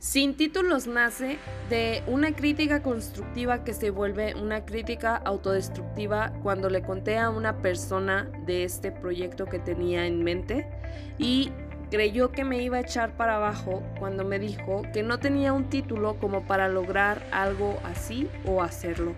Sin títulos nace de una crítica constructiva que se vuelve una crítica autodestructiva cuando le conté a una persona de este proyecto que tenía en mente y creyó que me iba a echar para abajo cuando me dijo que no tenía un título como para lograr algo así o hacerlo.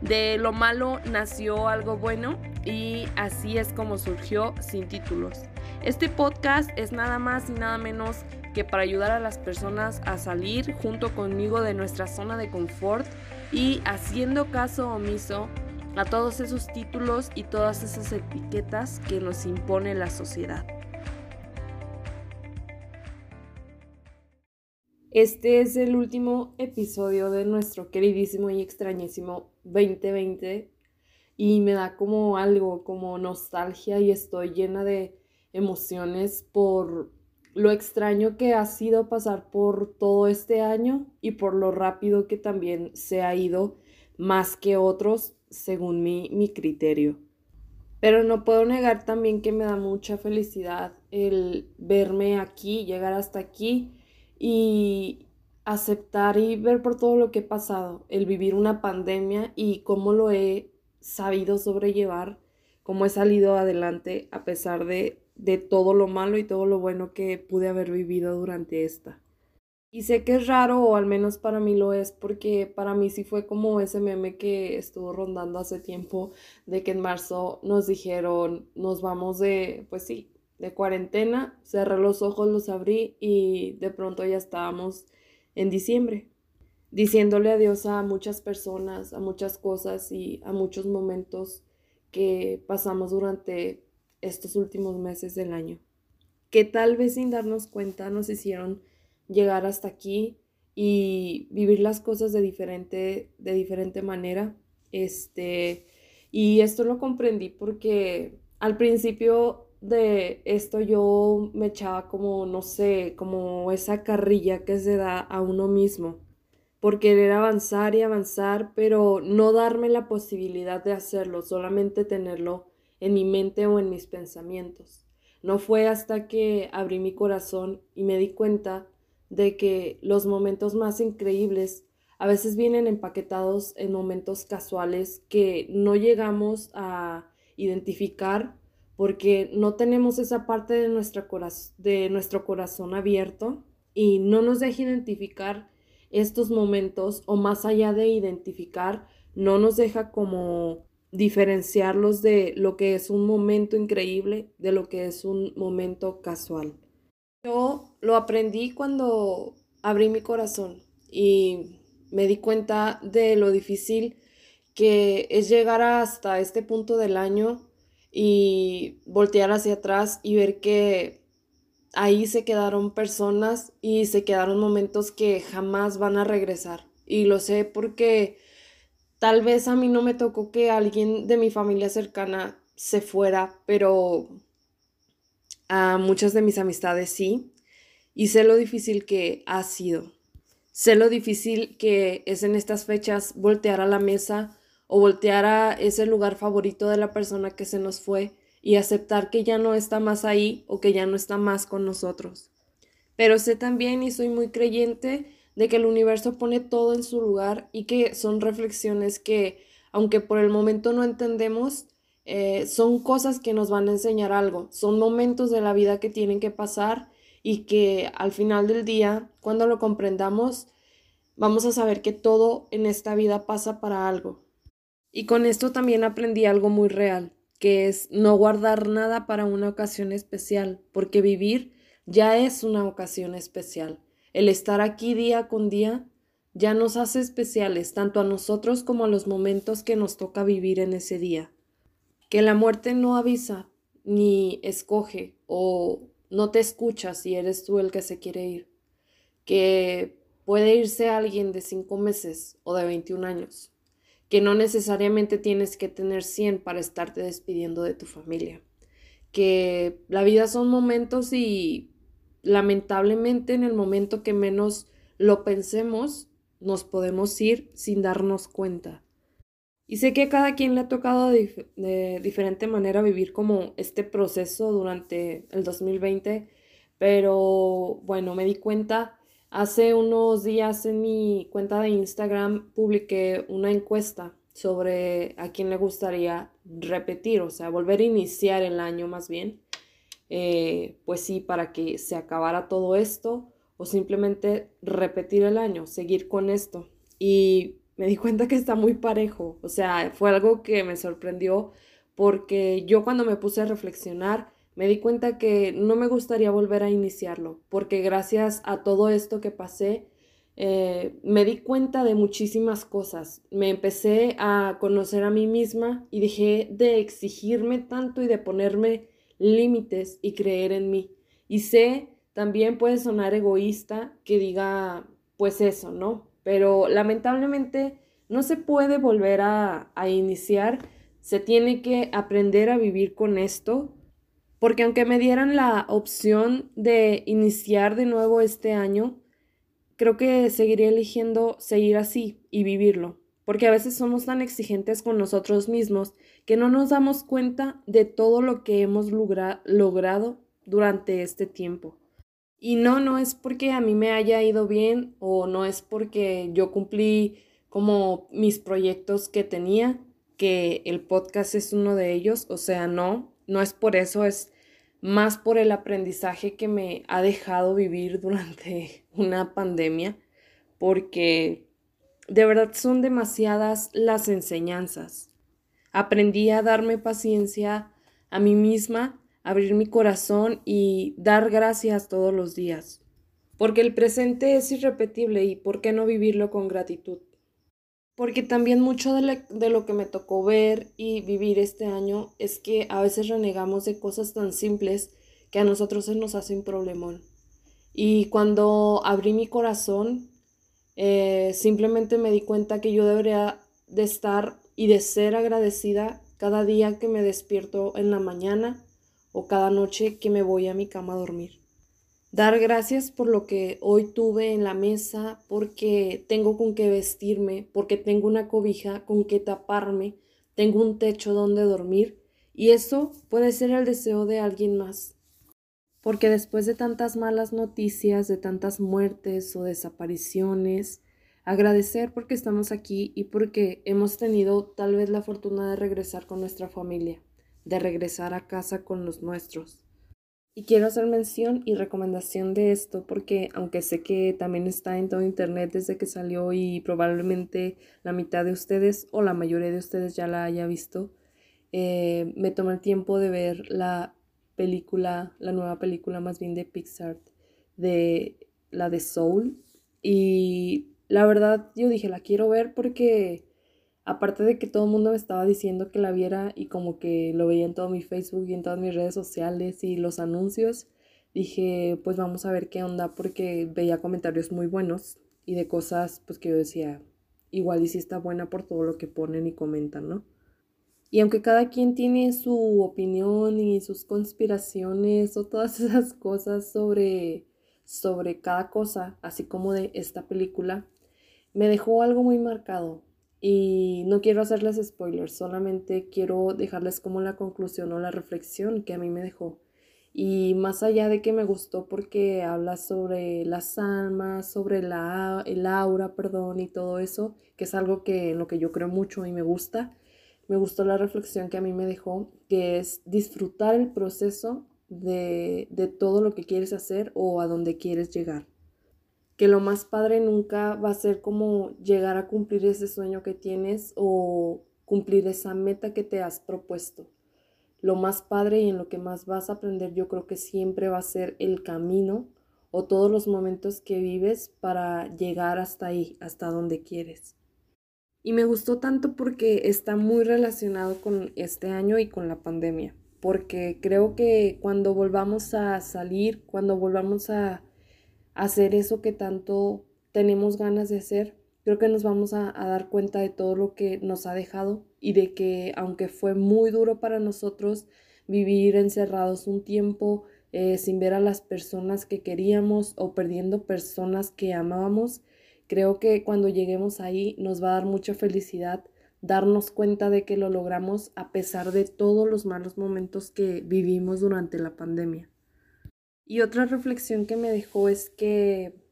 De lo malo nació algo bueno y así es como surgió sin títulos. Este podcast es nada más y nada menos que para ayudar a las personas a salir junto conmigo de nuestra zona de confort y haciendo caso omiso a todos esos títulos y todas esas etiquetas que nos impone la sociedad. Este es el último episodio de nuestro queridísimo y extrañísimo 2020 y me da como algo, como nostalgia y estoy llena de emociones por lo extraño que ha sido pasar por todo este año y por lo rápido que también se ha ido más que otros según mi, mi criterio. Pero no puedo negar también que me da mucha felicidad el verme aquí, llegar hasta aquí y aceptar y ver por todo lo que he pasado, el vivir una pandemia y cómo lo he sabido sobrellevar, cómo he salido adelante a pesar de de todo lo malo y todo lo bueno que pude haber vivido durante esta. Y sé que es raro, o al menos para mí lo es, porque para mí sí fue como ese meme que estuvo rondando hace tiempo, de que en marzo nos dijeron, nos vamos de, pues sí, de cuarentena, cerré los ojos, los abrí y de pronto ya estábamos en diciembre, diciéndole adiós a muchas personas, a muchas cosas y a muchos momentos que pasamos durante estos últimos meses del año, que tal vez sin darnos cuenta nos hicieron llegar hasta aquí y vivir las cosas de diferente, de diferente manera. Este, y esto lo comprendí porque al principio de esto yo me echaba como, no sé, como esa carrilla que se da a uno mismo por querer avanzar y avanzar, pero no darme la posibilidad de hacerlo, solamente tenerlo en mi mente o en mis pensamientos. No fue hasta que abrí mi corazón y me di cuenta de que los momentos más increíbles a veces vienen empaquetados en momentos casuales que no llegamos a identificar porque no tenemos esa parte de, de nuestro corazón abierto y no nos deja identificar estos momentos o más allá de identificar, no nos deja como diferenciarlos de lo que es un momento increíble de lo que es un momento casual. Yo lo aprendí cuando abrí mi corazón y me di cuenta de lo difícil que es llegar hasta este punto del año y voltear hacia atrás y ver que ahí se quedaron personas y se quedaron momentos que jamás van a regresar. Y lo sé porque Tal vez a mí no me tocó que alguien de mi familia cercana se fuera, pero a muchas de mis amistades sí. Y sé lo difícil que ha sido. Sé lo difícil que es en estas fechas voltear a la mesa o voltear a ese lugar favorito de la persona que se nos fue y aceptar que ya no está más ahí o que ya no está más con nosotros. Pero sé también y soy muy creyente de que el universo pone todo en su lugar y que son reflexiones que, aunque por el momento no entendemos, eh, son cosas que nos van a enseñar algo, son momentos de la vida que tienen que pasar y que al final del día, cuando lo comprendamos, vamos a saber que todo en esta vida pasa para algo. Y con esto también aprendí algo muy real, que es no guardar nada para una ocasión especial, porque vivir ya es una ocasión especial. El estar aquí día con día ya nos hace especiales tanto a nosotros como a los momentos que nos toca vivir en ese día. Que la muerte no avisa ni escoge o no te escucha si eres tú el que se quiere ir. Que puede irse alguien de cinco meses o de 21 años. Que no necesariamente tienes que tener 100 para estarte despidiendo de tu familia. Que la vida son momentos y lamentablemente en el momento que menos lo pensemos, nos podemos ir sin darnos cuenta. Y sé que a cada quien le ha tocado de, diferente manera vivir como este proceso durante el 2020, pero bueno, me di cuenta Hace unos días en mi cuenta de Instagram publiqué una encuesta sobre a quién le gustaría repetir, o sea, volver a iniciar el año más bien. Eh, pues sí, para que se acabara todo esto o simplemente repetir el año, seguir con esto. Y me di cuenta que está muy parejo, o sea, fue algo que me sorprendió porque yo cuando me puse a reflexionar me di cuenta que no me gustaría volver a iniciarlo, porque gracias a todo esto que pasé, eh, me di cuenta de muchísimas cosas. Me empecé a conocer a mí misma y dejé de exigirme tanto y de ponerme límites y creer en mí. Y sé, también puede sonar egoísta que diga pues eso, ¿no? Pero lamentablemente no se puede volver a, a iniciar, se tiene que aprender a vivir con esto porque aunque me dieran la opción de iniciar de nuevo este año, creo que seguiría eligiendo seguir así y vivirlo, porque a veces somos tan exigentes con nosotros mismos que no nos damos cuenta de todo lo que hemos logrado durante este tiempo. Y no, no es porque a mí me haya ido bien o no es porque yo cumplí como mis proyectos que tenía, que el podcast es uno de ellos, o sea, no, no es por eso, es más por el aprendizaje que me ha dejado vivir durante una pandemia, porque de verdad son demasiadas las enseñanzas. Aprendí a darme paciencia a mí misma, abrir mi corazón y dar gracias todos los días, porque el presente es irrepetible y por qué no vivirlo con gratitud porque también mucho de, lo que me tocó ver y vivir este año es que a veces renegamos de cosas tan simples que a nosotros se nos hace un problemón. Y cuando abrí mi corazón, eh, simplemente me di cuenta que yo debería de estar y de ser agradecida cada día que me despierto en la mañana o cada noche que me voy a mi cama a dormir. Dar gracias por lo que hoy tuve en la mesa, porque tengo con qué vestirme, porque tengo una cobija con que taparme, tengo un techo donde dormir, y eso puede ser el deseo de alguien más. Porque después de tantas malas noticias, de tantas muertes o desapariciones, agradecer porque estamos aquí y porque hemos tenido tal vez la fortuna de regresar con nuestra familia, de regresar a casa con los nuestros. Y quiero hacer mención y recomendación de esto porque aunque sé que también está en todo internet desde que salió y probablemente la mitad de ustedes o la mayoría de ustedes ya la haya visto, eh, me tomé el tiempo de ver la película, la nueva película más bien de Pixar, de la de Soul. Y la verdad yo dije, la quiero ver porque aparte de que todo el mundo me estaba diciendo que la viera y como que lo veía en todo mi Facebook y en todas mis redes sociales y los anuncios, dije, pues vamos a ver qué onda porque veía comentarios muy buenos y de cosas pues que yo decía, igual y si está buena por todo lo que ponen y comentan, ¿no? Y aunque cada quien tiene su opinión y sus conspiraciones o todas esas cosas sobre, sobre cada cosa, así como de esta película, me dejó algo muy marcado y no quiero hacerles spoilers, solamente quiero dejarles como la conclusión o la reflexión que a mí me dejó. Y más allá de que me gustó porque habla sobre las almas, sobre la, el aura, perdón, y todo eso, que es algo que en lo que yo creo mucho y me gusta, me gustó la reflexión que a mí me dejó, que es disfrutar el proceso de, de todo lo que quieres hacer o a donde quieres llegar que lo más padre nunca va a ser como llegar a cumplir ese sueño que tienes o cumplir esa meta que te has propuesto. Lo más padre y en lo que más vas a aprender yo creo que siempre va a ser el camino o todos los momentos que vives para llegar hasta ahí, hasta donde quieres. Y me gustó tanto porque está muy relacionado con este año y con la pandemia, porque creo que cuando volvamos a salir, cuando volvamos a hacer eso que tanto tenemos ganas de hacer, creo que nos vamos a, dar cuenta de todo lo que nos ha dejado y de que aunque fue muy duro para nosotros vivir encerrados un tiempo eh, sin ver a las personas que queríamos o perdiendo personas que amábamos, creo que cuando lleguemos ahí nos va a dar mucha felicidad darnos cuenta de que lo logramos a pesar de todos los malos momentos que vivimos durante la pandemia. Y otra reflexión que me dejó es que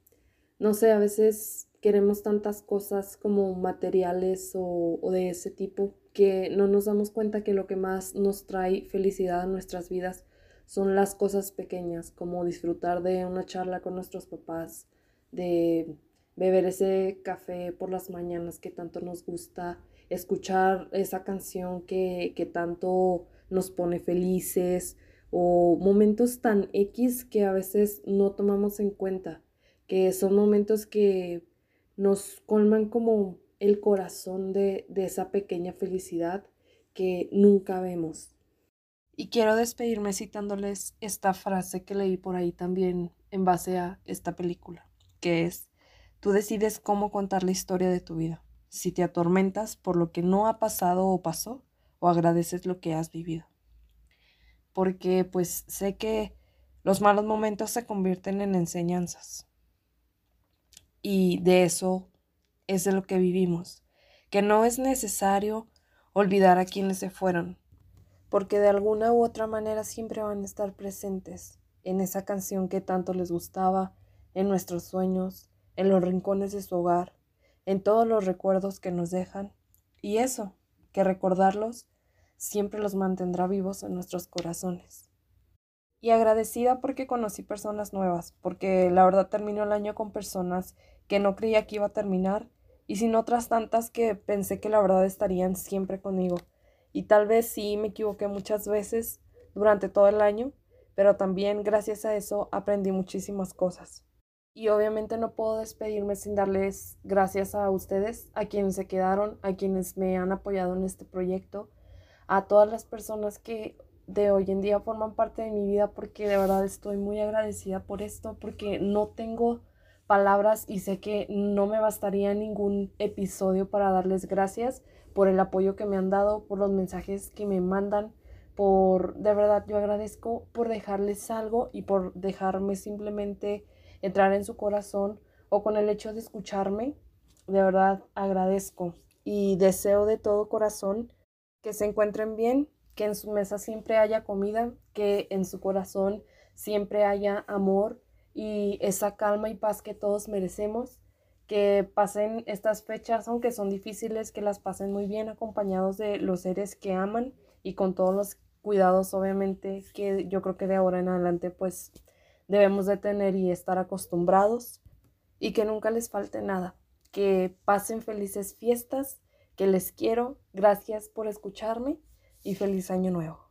no sé, a veces queremos tantas cosas como materiales o, o, de ese tipo que no nos damos cuenta que lo que más nos trae felicidad a nuestras vidas son las cosas pequeñas, como disfrutar de una charla con nuestros papás, de beber ese café por las mañanas que tanto nos gusta, escuchar esa canción que, que tanto nos pone felices o momentos tan X que a veces no tomamos en cuenta, que son momentos que nos colman como el corazón de, de esa pequeña felicidad que nunca vemos. Y quiero despedirme citándoles esta frase que leí por ahí también en base a esta película, que es, tú decides cómo contar la historia de tu vida, si te atormentas por lo que no ha pasado o pasó, o agradeces lo que has vivido porque pues sé que los malos momentos se convierten en enseñanzas. Y de eso es de lo que vivimos, que no es necesario olvidar a quienes se fueron, porque de alguna u otra manera siempre van a estar presentes en esa canción que tanto les gustaba, en nuestros sueños, en los rincones de su hogar, en todos los recuerdos que nos dejan. Y eso, que recordarlos siempre los mantendrá vivos en nuestros corazones. Y agradecida porque conocí personas nuevas, porque la verdad terminó el año con personas que no creía que iba a terminar y sin otras tantas que pensé que la verdad estarían siempre conmigo. Y tal vez sí me equivoqué muchas veces durante todo el año, pero también gracias a eso aprendí muchísimas cosas. Y obviamente no puedo despedirme sin darles gracias a ustedes, a quienes se quedaron, a quienes me han apoyado en este proyecto, a todas las personas que de hoy en día forman parte de mi vida porque de verdad estoy muy agradecida por esto porque no tengo palabras y sé que no me bastaría ningún episodio para darles gracias por el apoyo que me han dado, por los mensajes que me mandan, por de verdad yo agradezco por dejarles algo y por dejarme simplemente entrar en su corazón o con el hecho de escucharme. De verdad agradezco y deseo de todo corazón que se encuentren bien, que en su mesa siempre haya comida, que en su corazón siempre haya amor y esa calma y paz que todos merecemos, que pasen estas fechas, aunque son difíciles, que las pasen muy bien acompañados de los seres que aman y con todos los cuidados, obviamente, que yo creo que de ahora en adelante pues debemos de tener y estar acostumbrados y que nunca les falte nada, que pasen felices fiestas que les quiero. Gracias por escucharme y feliz año nuevo.